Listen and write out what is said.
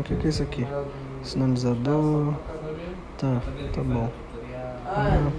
O que, que é isso aqui? Sinalizador. Tá, tá bom. Ah,